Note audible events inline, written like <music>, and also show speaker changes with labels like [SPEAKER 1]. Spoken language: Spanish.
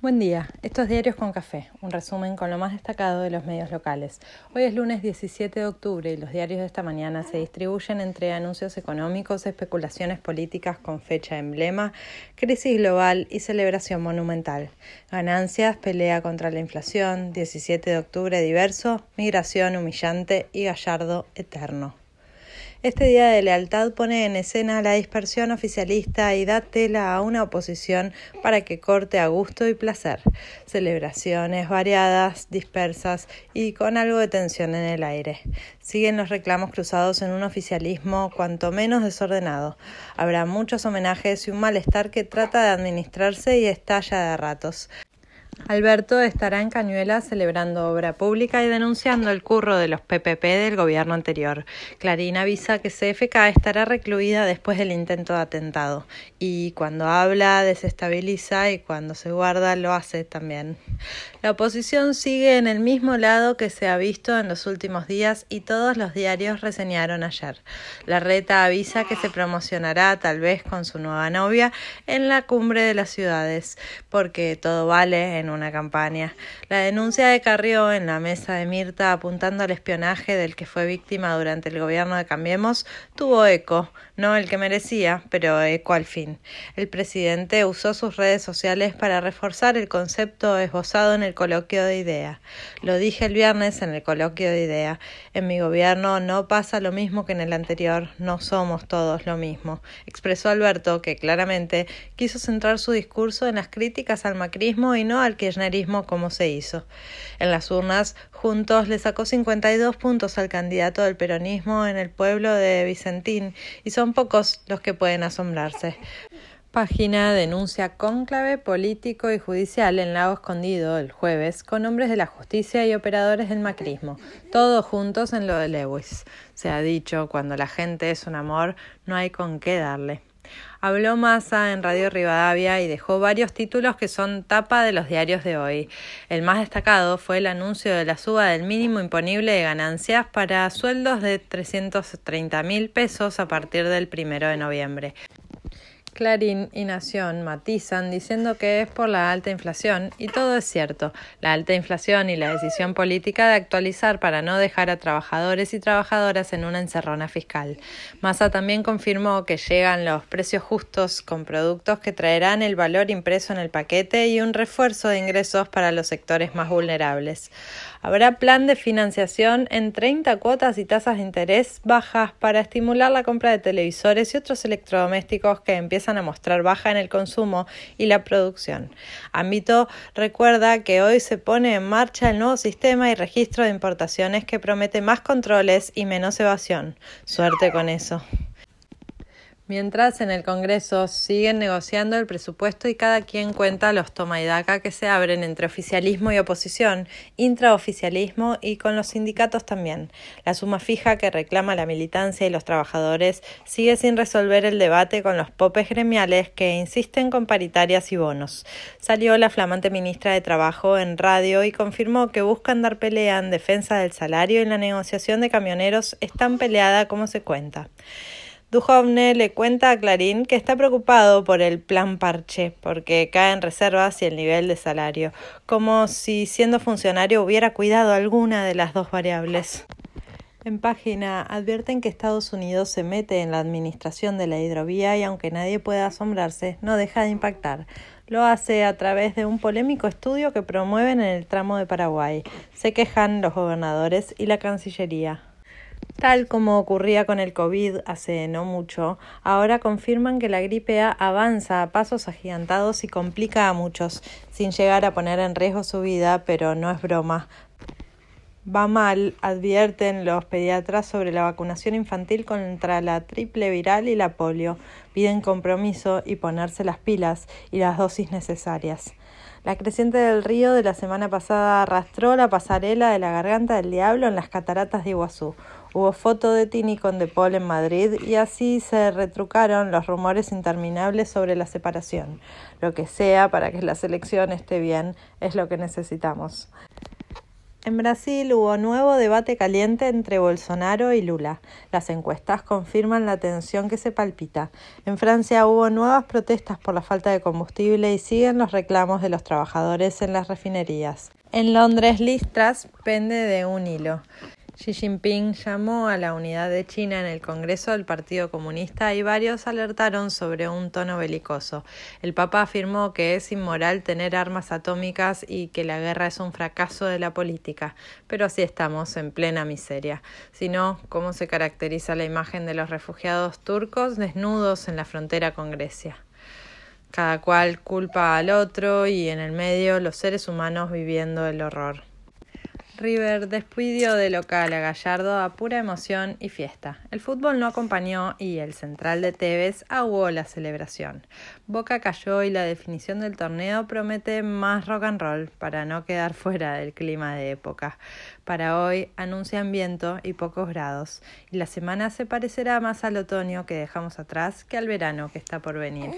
[SPEAKER 1] Buen día, estos Diarios con Café, un resumen con lo más destacado de los medios locales. Hoy es lunes 17 de octubre y los diarios de esta mañana se distribuyen entre anuncios económicos, especulaciones políticas con fecha emblema, crisis global y celebración monumental. Ganancias, pelea contra la inflación, 17 de octubre diverso, migración humillante y gallardo eterno. Este día de lealtad pone en escena la dispersión oficialista y da tela a una oposición para que corte a gusto y placer. Celebraciones variadas, dispersas y con algo de tensión en el aire. Siguen los reclamos cruzados en un oficialismo cuanto menos desordenado. Habrá muchos homenajes y un malestar que trata de administrarse y estalla de ratos. Alberto estará en Cañuelas celebrando obra pública y denunciando el curro de los PPP del gobierno anterior. Clarín avisa que CFK estará recluida después del intento de atentado y cuando habla desestabiliza y cuando se guarda lo hace también. La oposición sigue en el mismo lado que se ha visto en los últimos días y todos los diarios reseñaron ayer. La reta avisa que se promocionará tal vez con su nueva novia en la cumbre de las ciudades porque todo vale en una campaña. La denuncia de Carrió en la mesa de Mirta apuntando al espionaje del que fue víctima durante el gobierno de Cambiemos tuvo eco, no el que merecía, pero eco al fin. El presidente usó sus redes sociales para reforzar el concepto esbozado en el coloquio de idea. Lo dije el viernes en el coloquio de idea. En mi gobierno no pasa lo mismo que en el anterior, no somos todos lo mismo. Expresó Alberto que claramente quiso centrar su discurso en las críticas al macrismo y no al kirchnerismo como se hizo. En las urnas, Juntos le sacó 52 puntos al candidato del peronismo en el pueblo de Vicentín y son pocos los que pueden asombrarse. Página denuncia cónclave político y judicial en Lago Escondido el jueves con hombres de la justicia y operadores del macrismo, todos juntos en lo de Lewis. Se ha dicho, cuando la gente es un amor, no hay con qué darle. Habló Massa en Radio Rivadavia y dejó varios títulos que son tapa de los diarios de hoy. El más destacado fue el anuncio de la suba del mínimo imponible de ganancias para sueldos de 330 mil pesos a partir del primero de noviembre. Clarín y Nación matizan diciendo que es por la alta inflación y todo es cierto. La alta inflación y la decisión política de actualizar para no dejar a trabajadores y trabajadoras en una encerrona fiscal. Massa también confirmó que llegan los precios justos con productos que traerán el valor impreso en el paquete y un refuerzo de ingresos para los sectores más vulnerables. Habrá plan de financiación en 30 cuotas y tasas de interés bajas para estimular la compra de televisores y otros electrodomésticos que a mostrar baja en el consumo y la producción. Ámbito recuerda que hoy se pone en marcha el nuevo sistema y registro de importaciones que promete más controles y menos evasión. Suerte con eso. Mientras en el Congreso siguen negociando el presupuesto y cada quien cuenta los toma y daca que se abren entre oficialismo y oposición, intraoficialismo y con los sindicatos también. La suma fija que reclama la militancia y los trabajadores sigue sin resolver el debate con los popes gremiales que insisten con paritarias y bonos. Salió la flamante ministra de Trabajo en radio y confirmó que buscan dar pelea en defensa del salario y la negociación de camioneros es tan peleada como se cuenta. Duhovne le cuenta a Clarín que está preocupado por el plan parche, porque caen reservas y el nivel de salario, como si siendo funcionario hubiera cuidado alguna de las dos variables. En página advierten que Estados Unidos se mete en la administración de la hidrovía y aunque nadie pueda asombrarse, no deja de impactar. Lo hace a través de un polémico estudio que promueven en el tramo de Paraguay. Se quejan los gobernadores y la Cancillería. Tal como ocurría con el COVID hace no mucho, ahora confirman que la gripe A avanza a pasos agigantados y complica a muchos, sin llegar a poner en riesgo su vida, pero no es broma. Va mal, advierten los pediatras sobre la vacunación infantil contra la triple viral y la polio. Piden compromiso y ponerse las pilas y las dosis necesarias. La creciente del río de la semana pasada arrastró la pasarela de la garganta del diablo en las cataratas de Iguazú. Hubo foto de Tini con De Paul en Madrid y así se retrucaron los rumores interminables sobre la separación. Lo que sea para que la selección esté bien es lo que necesitamos. En Brasil hubo nuevo debate caliente entre Bolsonaro y Lula. Las encuestas confirman la tensión que se palpita. En Francia hubo nuevas protestas por la falta de combustible y siguen los reclamos de los trabajadores en las refinerías. En Londres, Listras pende de un hilo. Xi Jinping llamó a la unidad de China en el Congreso del Partido Comunista y varios alertaron sobre un tono belicoso. El Papa afirmó que es inmoral tener armas atómicas y que la guerra es un fracaso de la política. Pero así estamos, en plena miseria. Si no, ¿cómo se caracteriza la imagen de los refugiados turcos desnudos en la frontera con Grecia? Cada cual culpa al otro y en el medio los seres humanos viviendo el horror. River despidió de local a Gallardo a pura emoción y fiesta. El fútbol no acompañó y el central de Tevez aguó la celebración. Boca cayó y la definición del torneo promete más rock and roll para no quedar <laughs> fuera del clima de época. Para hoy anuncian viento y pocos grados y la semana se parecerá más al otoño que dejamos atrás que al verano que está por venir.